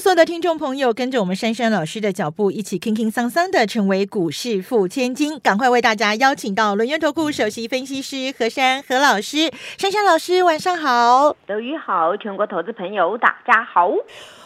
所有的听众朋友跟着我们珊珊老师的脚步，一起轻轻桑桑的成为股市富千金。赶快为大家邀请到轮源投顾首席分析师何珊何老师，珊珊老师晚上好。德语好，全国投资朋友大家好。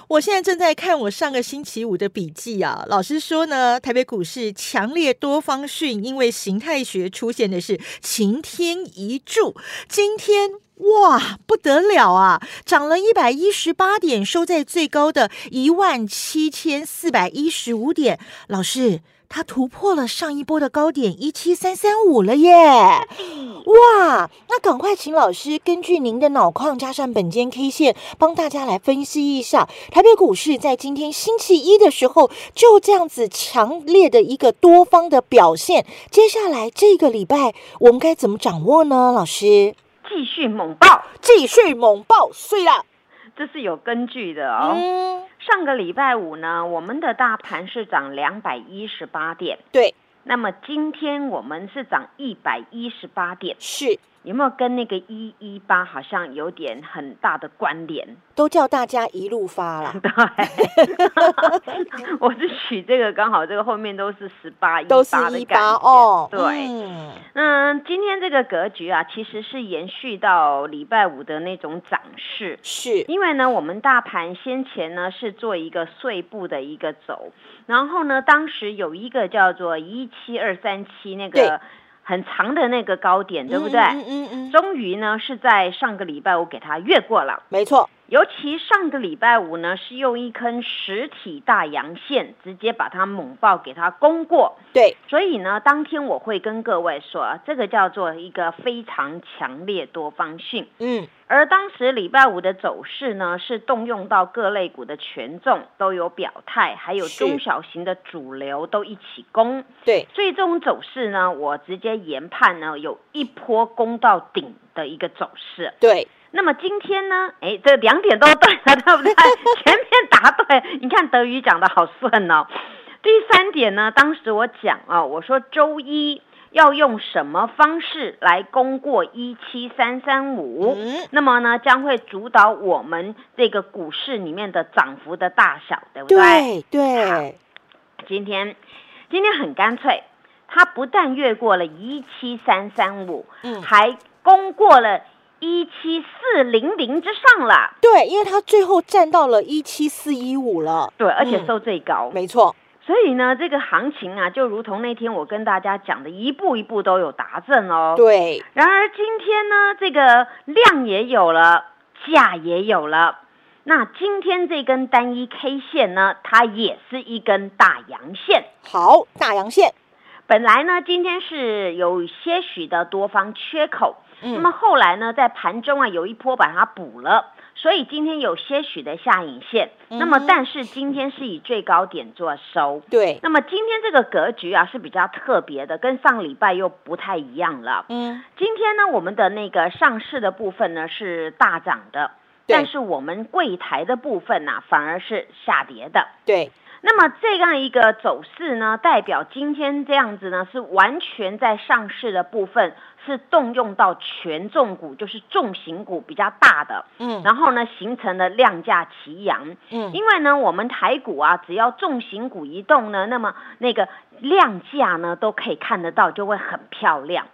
我现在正在看我上个星期五的笔记啊，老师说呢，台北股市强烈多方讯，因为形态学出现的是晴天一柱，今天。哇，不得了啊！涨了一百一十八点，收在最高的一万七千四百一十五点。老师，它突破了上一波的高点一七三三五了耶！哇，那赶快请老师根据您的脑矿加上本间 K 线，帮大家来分析一下台北股市在今天星期一的时候就这样子强烈的一个多方的表现。接下来这个礼拜我们该怎么掌握呢？老师？继续猛爆，继续猛爆，碎了，这是有根据的哦。上个礼拜五呢，我们的大盘是涨两百一十八点，对。那么今天我们是涨一百一十八点，是。有没有跟那个一一八好像有点很大的关联？都叫大家一路发了。对，我是取这个，刚好这个后面都是十八一都是一八哦。对，嗯，今天这个格局啊，其实是延续到礼拜五的那种涨势。是，因为呢，我们大盘先前呢是做一个碎步的一个走，然后呢，当时有一个叫做一七二三七那个。很长的那个高点，对不对？嗯嗯嗯。终于呢，是在上个礼拜我给它越过了。没错。尤其上个礼拜五呢，是用一根实体大阳线，直接把它猛爆给它攻过。对。所以呢，当天我会跟各位说，这个叫做一个非常强烈多方性。嗯。而当时礼拜五的走势呢，是动用到各类股的权重都有表态，还有中小型的主流都一起攻。对，最终走势呢，我直接研判呢，有一波攻到顶的一个走势。对，那么今天呢，哎，这两点都对了，对不对？前面答对，你看德语讲的好顺哦。第三点呢，当时我讲啊，我说周一。要用什么方式来攻过一七三三五？那么呢，将会主导我们这个股市里面的涨幅的大小，对不对？对对。今天今天很干脆，它不但越过了一七三三五，嗯，还攻过了一七四零零之上了。对，因为它最后站到了一七四一五了。对，而且收最高。没错。所以呢，这个行情啊，就如同那天我跟大家讲的，一步一步都有达阵哦。对。然而今天呢，这个量也有了，价也有了。那今天这根单一 K 线呢，它也是一根大阳线。好，大阳线。本来呢，今天是有些许的多方缺口，那么后来呢，在盘中啊，有一波把它补了。所以今天有些许的下影线，那么但是今天是以最高点做收。对，那么今天这个格局啊是比较特别的，跟上礼拜又不太一样了。嗯，今天呢，我们的那个上市的部分呢是大涨的，但是我们柜台的部分呢反而是下跌的。对。那么这样一个走势呢，代表今天这样子呢，是完全在上市的部分是动用到权重股，就是重型股比较大的，嗯，然后呢形成了量价齐扬，嗯，因为呢我们台股啊，只要重型股一动呢，那么那个量价呢都可以看得到，就会很漂亮。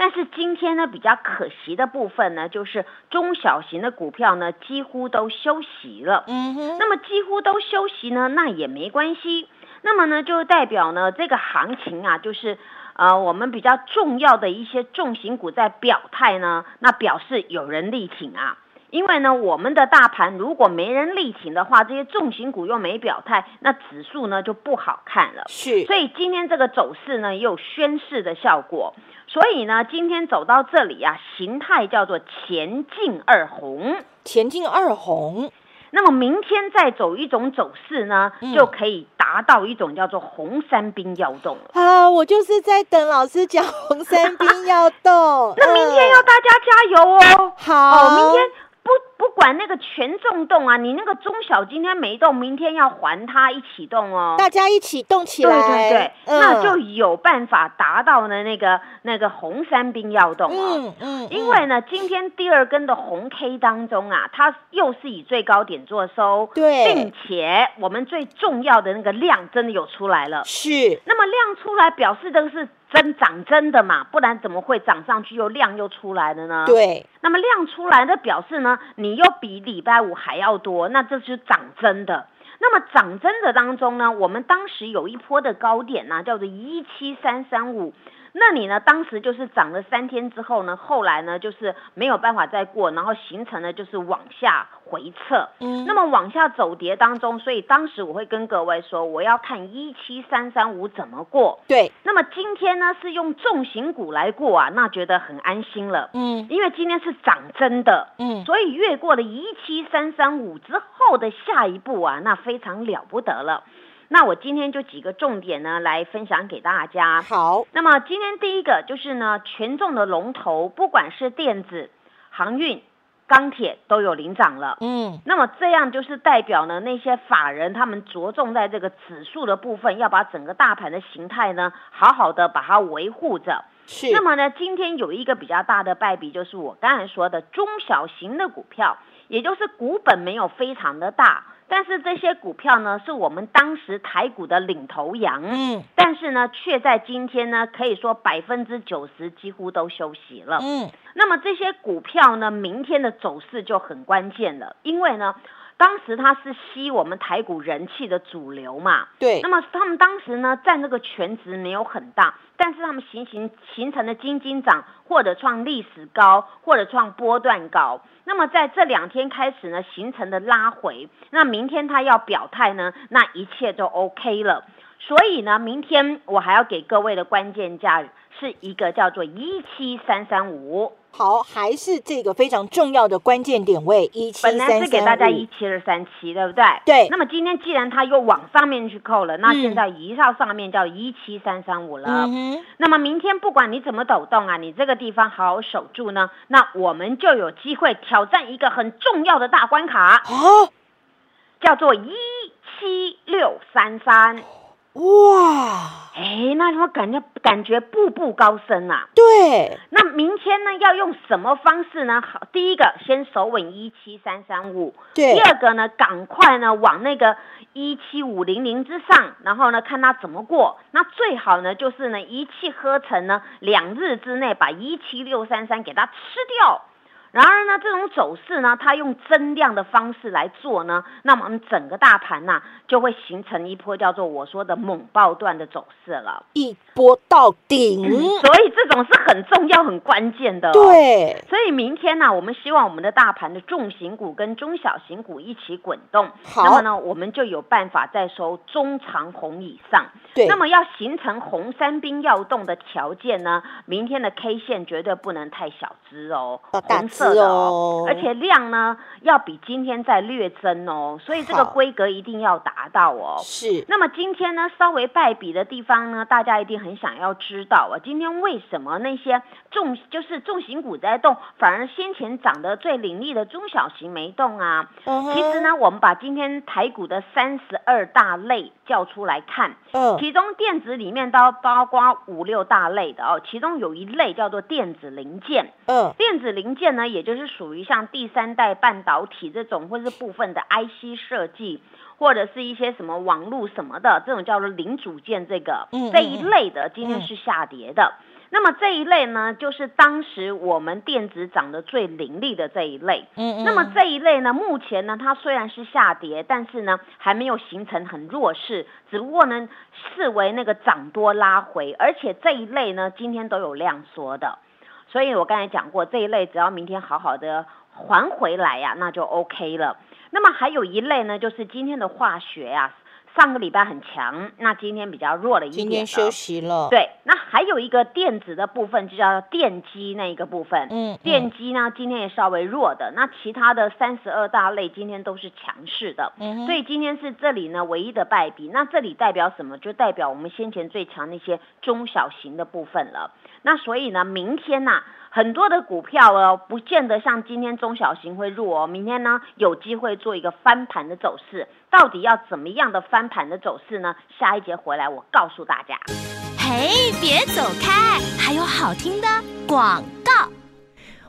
但是今天呢，比较可惜的部分呢，就是中小型的股票呢，几乎都休息了。嗯哼。那么几乎都休息呢，那也没关系。那么呢，就代表呢，这个行情啊，就是呃，我们比较重要的一些重型股在表态呢，那表示有人力挺啊。因为呢，我们的大盘如果没人力挺的话，这些重型股又没表态，那指数呢就不好看了。是。所以今天这个走势呢，也有宣示的效果。所以呢，今天走到这里啊，形态叫做前进二红，前进二红。那么明天再走一种走势呢，就可以达到一种叫做红三兵要动了。啊，我就是在等老师讲红三兵要动。那明天要大家加油哦。好，明天。不管那个权重动啊，你那个中小今天没动，明天要还它一起动哦。大家一起动起来，对对对，那就有办法达到呢那个那个红三兵要动哦。嗯嗯。因为呢，今天第二根的红 K 当中啊，它又是以最高点做收，对，并且我们最重要的那个量真的有出来了。是。那么量出来表示这个是。真长真的嘛，不然怎么会涨上去又量又出来了呢？对，那么量出来的表示呢，你又比礼拜五还要多，那这是涨真的。那么涨真的当中呢，我们当时有一波的高点呢，叫做一七三三五。那你呢？当时就是涨了三天之后呢，后来呢就是没有办法再过，然后形成了就是往下回撤。嗯，那么往下走跌当中，所以当时我会跟各位说，我要看一七三三五怎么过。对，那么今天呢是用重型股来过啊，那觉得很安心了。嗯，因为今天是涨真的。嗯，所以越过了一七三三五之后的下一步啊，那非常了不得了。那我今天就几个重点呢，来分享给大家。好，那么今天第一个就是呢，权重的龙头，不管是电子、航运、钢铁都有领涨了。嗯，那么这样就是代表呢，那些法人他们着重在这个指数的部分，要把整个大盘的形态呢，好好的把它维护着。是。那么呢，今天有一个比较大的败笔，就是我刚才说的中小型的股票，也就是股本没有非常的大。但是这些股票呢，是我们当时台股的领头羊，嗯，但是呢，却在今天呢，可以说百分之九十几乎都休息了，嗯，那么这些股票呢，明天的走势就很关键了，因为呢。当时它是吸我们台股人气的主流嘛？对。那么他们当时呢，占那个全值没有很大，但是他们形形形成的金金涨，或者创历史高，或者创波段高。那么在这两天开始呢，形成的拉回，那明天他要表态呢，那一切都 OK 了。所以呢，明天我还要给各位的关键价是一个叫做一七三三五。好，还是这个非常重要的关键点位一七三三本来是给大家一七二三七，对不对？对。那么今天既然它又往上面去扣了，那现在移到上面叫一七三三五了。嗯那么明天不管你怎么抖动啊，你这个地方好好守住呢，那我们就有机会挑战一个很重要的大关卡。哦。叫做一七六三三。哇，哎，那我感觉感觉步步高升啊。对，那明天呢要用什么方式呢？好，第一个先守稳一七三三五，对。第二个呢，赶快呢往那个一七五零零之上，然后呢看它怎么过。那最好呢就是呢一气呵成呢，两日之内把一七六三三给它吃掉。然而呢，这种走势呢，它用增量的方式来做呢，那么我们整个大盘呢，就会形成一波叫做我说的猛爆段的走势了，一波到顶。所以这种是很重要、很关键的。对。所以明天呢，我们希望我们的大盘的重型股跟中小型股一起滚动。好。那么呢，我们就有办法再收中长红以上。对。那么要形成红三兵要动的条件呢，明天的 K 线绝对不能太小只哦。红色的哦，而且量呢要比今天再略增哦，所以这个规格一定要达到哦。是。那么今天呢稍微败笔的地方呢，大家一定很想要知道啊，今天为什么那些重就是重型股在动，反而先前涨得最凌厉的中小型没动啊？其实呢，我们把今天台股的三十二大类叫出来看，嗯，其中电子里面都包括五六大类的哦，其中有一类叫做电子零件，嗯，电子零件呢，也就是。属于像第三代半导体这种，或是部分的 IC 设计，或者是一些什么网络什么的，这种叫做零组件，这个这一类的，今天是下跌的。那么这一类呢，就是当时我们电子涨得最凌厉的这一类。嗯嗯。那么这一类呢，目前呢，它虽然是下跌，但是呢，还没有形成很弱势，只不过呢，视为那个涨多拉回，而且这一类呢，今天都有量缩的。所以我刚才讲过，这一类只要明天好好的还回来呀，那就 OK 了。那么还有一类呢，就是今天的化学呀。上个礼拜很强，那今天比较弱了一点。今天休息了。对，那还有一个电子的部分，就叫电机那一个部分。嗯。电机呢，今天也稍微弱的。那其他的三十二大类今天都是强势的。嗯。所以今天是这里呢唯一的败笔。那这里代表什么？就代表我们先前最强那些中小型的部分了。那所以呢，明天呢，很多的股票哦，不见得像今天中小型会弱哦，明天呢有机会做一个翻盘的走势。到底要怎么样的翻盘的走势呢？下一节回来我告诉大家。嘿，别走开，还有好听的广。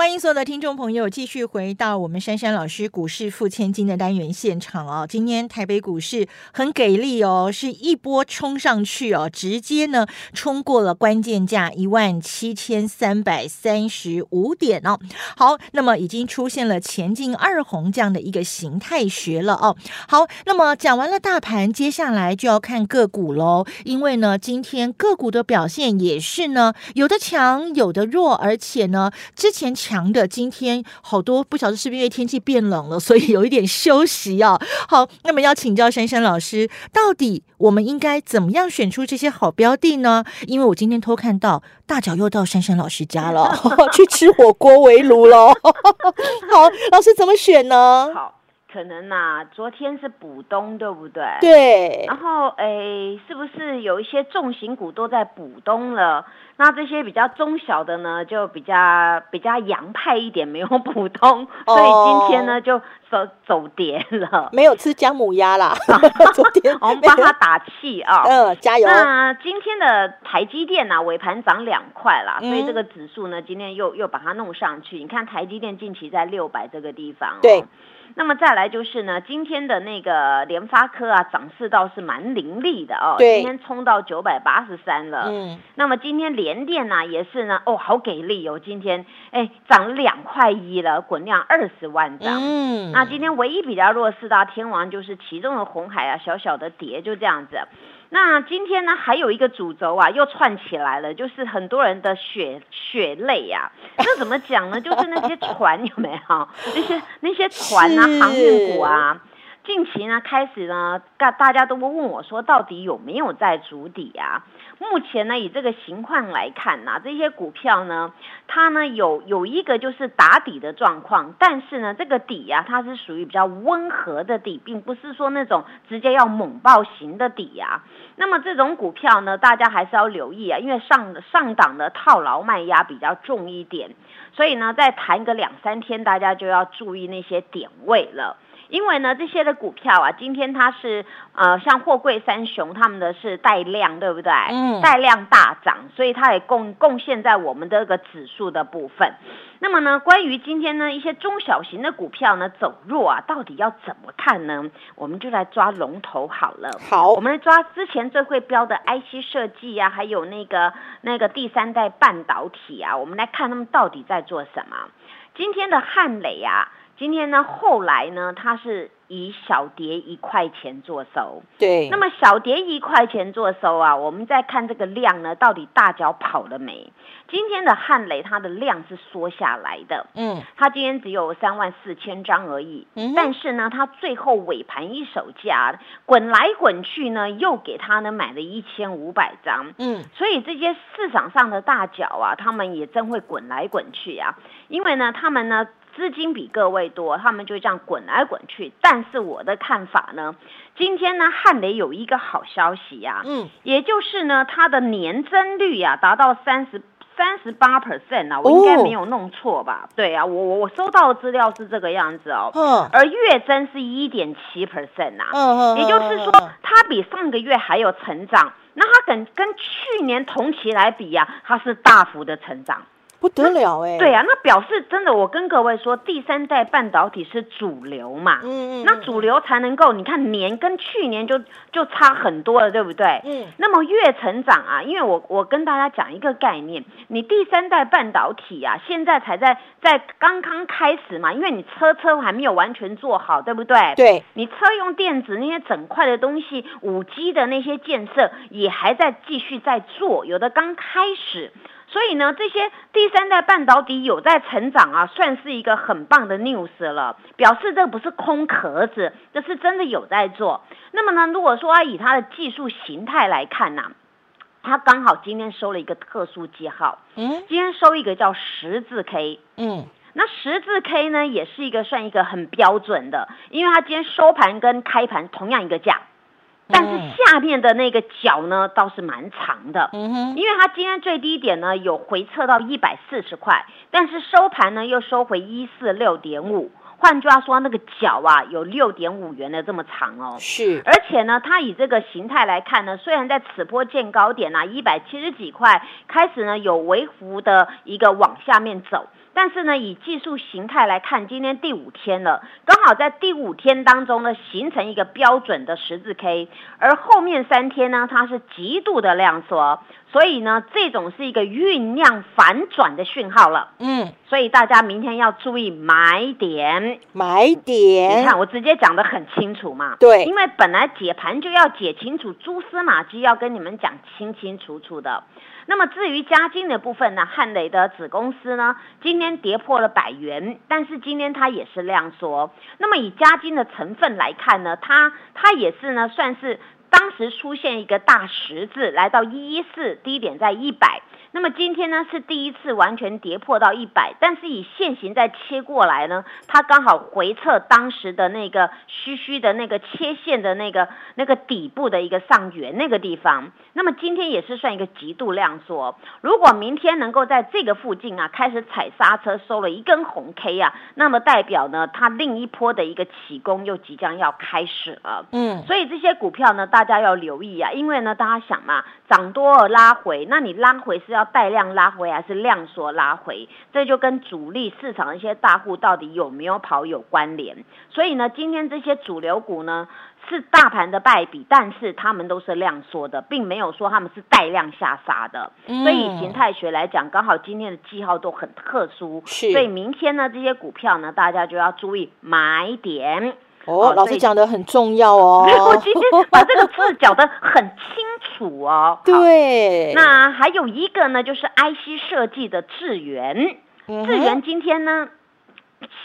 欢迎所有的听众朋友继续回到我们珊珊老师股市付千金的单元现场哦。今天台北股市很给力哦，是一波冲上去哦，直接呢冲过了关键价一万七千三百三十五点哦。好，那么已经出现了前进二红这样的一个形态学了哦。好，那么讲完了大盘，接下来就要看个股喽。因为呢，今天个股的表现也是呢，有的强，有的弱，而且呢，之前。强的今天好多不晓得是不是因为天气变冷了，所以有一点休息啊。好，那么要请教珊珊老师，到底我们应该怎么样选出这些好标的呢？因为我今天偷看到大脚又到珊珊老师家了，去吃火锅围炉了。好，老师怎么选呢？好，可能呐，昨天是补冬，对不对？对。然后，哎，是不是有一些重型股都在补冬了？那这些比较中小的呢，就比较比较洋派一点，没有普通，所以今天呢就走走跌了，没有吃姜母鸭啦。昨天我们帮他打气啊，嗯，加油。那今天的台积电呢，尾盘涨两块啦，所以这个指数呢，今天又又把它弄上去。你看台积电近期在六百这个地方，对。那么再来就是呢，今天的那个联发科啊，涨势倒是蛮凌厉的哦。今天冲到九百八十三了。嗯。那么今天联电呢，也是呢，哦，好给力哦！今天哎，涨两块一了，滚量二十万张。嗯。那今天唯一比较弱势的天王就是其中的红海啊，小小的跌就这样子。那今天呢，还有一个主轴啊，又串起来了，就是很多人的血血泪呀。那怎么讲呢？就是那些船有没有？那 些那些船啊，航运股啊。近期呢，开始呢，大大家都会问我说，到底有没有在筑底啊？目前呢，以这个情况来看呢，这些股票呢，它呢有有一个就是打底的状况，但是呢，这个底呀，它是属于比较温和的底，并不是说那种直接要猛爆型的底呀。那么这种股票呢，大家还是要留意啊，因为上上档的套牢卖压比较重一点，所以呢，再谈个两三天，大家就要注意那些点位了。因为呢，这些的股票啊，今天它是呃，像货柜三雄，他们的是带量，对不对？嗯。带量大涨，所以它也贡贡献在我们的这个指数的部分。那么呢，关于今天呢一些中小型的股票呢走弱啊，到底要怎么看呢？我们就来抓龙头好了。好，我们来抓之前最会标的 IC 设计啊，还有那个那个第三代半导体啊，我们来看他们到底在做什么。今天的汉磊啊。今天呢，后来呢，它是以小跌一块钱做收。对。那么小跌一块钱做收啊，我们再看这个量呢，到底大脚跑了没？今天的汉雷它的量是缩下来的。嗯。它今天只有三万四千张而已。嗯。但是呢，它最后尾盘一手价滚来滚去呢，又给它呢买了一千五百张。嗯。所以这些市场上的大脚啊，他们也真会滚来滚去啊，因为呢，他们呢。资金比各位多，他们就这样滚来滚去。但是我的看法呢，今天呢，汉雷有一个好消息呀，嗯，也就是呢，它的年增率呀达到三十三十八 percent 啊，我应该没有弄错吧？对啊，我我我收到的资料是这个样子哦，嗯，而月增是一点七 percent 啊，嗯嗯，也就是说，它比上个月还有成长，那它跟跟去年同期来比呀，它是大幅的成长。不得了哎。对啊，那表示真的，我跟各位说，第三代半导体是主流嘛？嗯嗯。那主流才能够，你看年跟去年就就差很多了，对不对？嗯。那么越成长啊，因为我我跟大家讲一个概念，你第三代半导体啊，现在才在在刚刚开始嘛，因为你车车还没有完全做好，对不对？对。你车用电子那些整块的东西，五 G 的那些建设也还在继续在做，有的刚开始。所以呢，这些第三代半导体有在成长啊，算是一个很棒的 news 了，表示这不是空壳子，这是真的有在做。那么呢，如果说以它的技术形态来看呢，它刚好今天收了一个特殊记号，嗯，今天收一个叫十字 K，嗯，那十字 K 呢，也是一个算一个很标准的，因为它今天收盘跟开盘同样一个价。但是下面的那个角呢，倒是蛮长的，嗯哼，因为它今天最低点呢有回撤到一百四十块，但是收盘呢又收回一四六点五，换句话说，那个角啊有六点五元的这么长哦，是，而且呢，它以这个形态来看呢，虽然在此波见高点啊一百七十几块开始呢有微幅的一个往下面走。但是呢，以技术形态来看，今天第五天了，刚好在第五天当中呢，形成一个标准的十字 K，而后面三天呢，它是极度的量缩，所以呢，这种是一个酝酿反转的讯号了。嗯，所以大家明天要注意买点，买点。你看我直接讲的很清楚嘛，对，因为本来解盘就要解清楚，蛛丝马迹要跟你们讲清清楚楚的。那么至于加金的部分呢，汉磊的子公司呢，今天跌破了百元，但是今天它也是量缩。那么以加金的成分来看呢，它它也是呢，算是当时出现一个大十字，来到一一四，低点在一百。那么今天呢是第一次完全跌破到一百，但是以现行再切过来呢，它刚好回撤当时的那个虚虚的那个切线的那个那个底部的一个上缘那个地方。那么今天也是算一个极度量缩。如果明天能够在这个附近啊开始踩刹车收了一根红 K 啊，那么代表呢它另一波的一个起攻又即将要开始了。嗯，所以这些股票呢大家要留意啊，因为呢大家想嘛，涨多了拉回，那你拉回是要。带量拉回还是量缩拉回，这就跟主力市场一些大户到底有没有跑有关联。所以呢，今天这些主流股呢是大盘的败笔，但是他们都是量缩的，并没有说他们是带量下杀的。所以形态学来讲，刚好今天的记号都很特殊，所以明天呢这些股票呢，大家就要注意买点。哦，老师讲的很重要哦。我今天把这个字讲的很清楚哦。对。那还有一个呢，就是 IC 设计的智源。智源今天呢，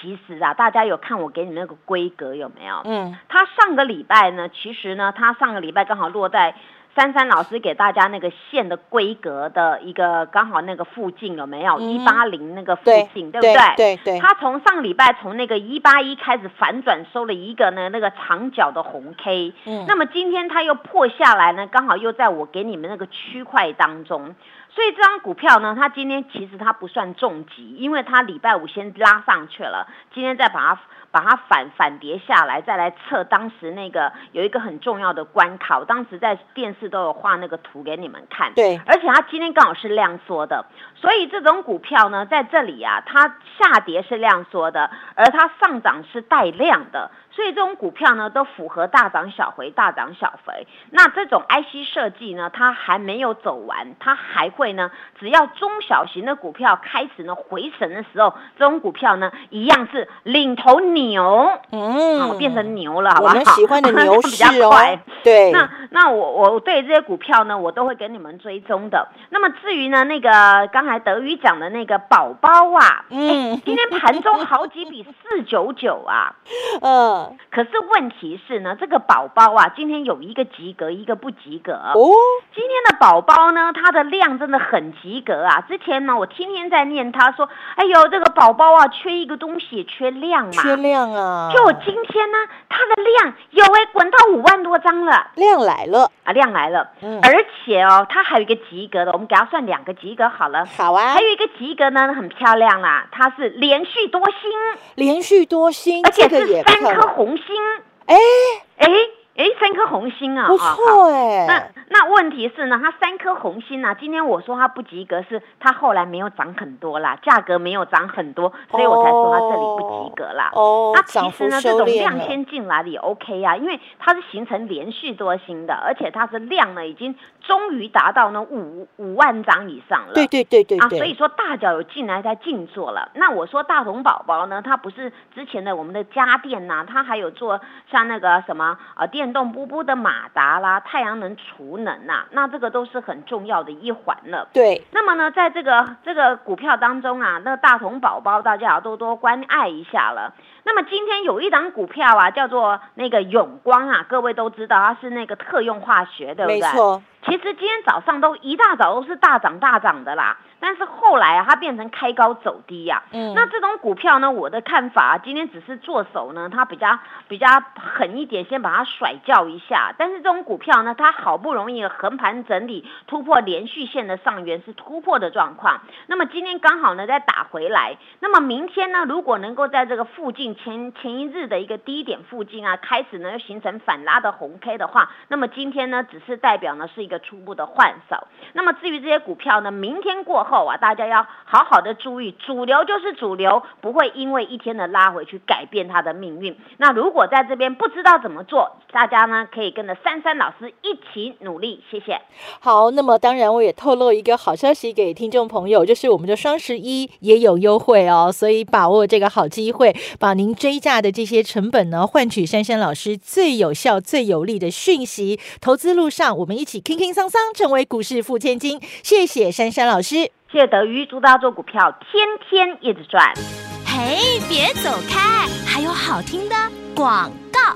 其实啊，大家有看我给你们那个规格有没有？嗯。它上个礼拜呢，其实呢，它上个礼拜刚好落在。珊珊老师给大家那个线的规格的一个刚好那个附近有没有？一八零那个附近对不对？对对。他从上礼拜从那个一八一开始反转收了一个呢那个长角的红 K，嗯，那么今天他又破下来呢，刚好又在我给你们那个区块当中，所以这张股票呢，它今天其实它不算重疾，因为它礼拜五先拉上去了，今天再把它。把它反反跌下来，再来测当时那个有一个很重要的关卡，我当时在电视都有画那个图给你们看。对，而且它今天刚好是量缩的，所以这种股票呢，在这里啊，它下跌是量缩的，而它上涨是带量的。所以这种股票呢，都符合大涨小回、大涨小回。那这种 IC 设计呢，它还没有走完，它还会呢。只要中小型的股票开始呢回神的时候，这种股票呢一样是领头牛，嗯，变成牛了，好不好？我们喜欢的牛市哦。对。那那我我对这些股票呢，我都会给你们追踪的。那么至于呢，那个刚才德宇讲的那个宝宝啊，嗯，今天盘中好几笔四九九啊，嗯。可是问题是呢，这个宝宝啊，今天有一个及格，一个不及格哦。今天的宝宝呢，他的量真的很及格啊。之前呢，我天天在念，他说：“哎呦，这个宝宝啊，缺一个东西，缺量嘛。”缺量啊！就我今天呢，他的量有哎，滚到五万多张了。量来了啊，量来了。嗯。而且哦，他还有一个及格的，我们给他算两个及格好了。好啊。还有一个及格呢，很漂亮啦，它是连续多星，连续多星，而且是三颗。红星，哎。哎哎，三颗红星啊，不错哎。那那问题是呢，它三颗红心呢，今天我说它不及格，是它后来没有涨很多啦，价格没有涨很多，所以我才说它这里不及格啦。哦，那其实呢，这种量先先进来的也 OK 啊，因为它是形成连续多星的，而且它是量呢已经终于达到呢五五万张以上了。对对对对啊，所以说大脚有进来在静坐了。那我说大同宝宝呢，它不是之前的我们的家电呐，它还有做像那个什么呃电动波波的马达啦，太阳能储能呐，那这个都是很重要的一环了。对。那么呢，在这个这个股票当中啊，那大同宝宝大家要多多关爱一下了。那么今天有一档股票啊，叫做那个永光啊，各位都知道它是那个特用化学，对不对？没错。其实今天早上都一大早都是大涨大涨的啦，但是后来啊，它变成开高走低呀。嗯。那这种股票呢，我的看法今天只是做手呢，它比较比较狠一点，先把它甩掉一下。但是这种股票呢，它好不容易横盘整理，突破连续线的上缘是突破的状况。那么今天刚好呢再打回来。那么明天呢，如果能够在这个附近前前一日的一个低点附近啊，开始呢又形成反拉的红 K 的话，那么今天呢只是代表呢是一个。初步的换手，那么至于这些股票呢？明天过后大家要好好的注意，主流就是主流，不会因为一天的拉回去改变它的命运。那如果在这边不知道怎么做，大家呢可以跟着珊珊老师一起努力。谢谢。好，那么当然我也透露一个好消息给听众朋友，就是我们的双十一也有优惠哦，所以把握这个好机会，把您追价的这些成本呢，换取珊珊老师最有效、最有力的讯息。投资路上，我们一起轻轻。桑桑成为股市富千金，谢谢珊珊老师，谢谢德瑜，祝大家做股票天天一直赚。嘿，别走开，还有好听的广告。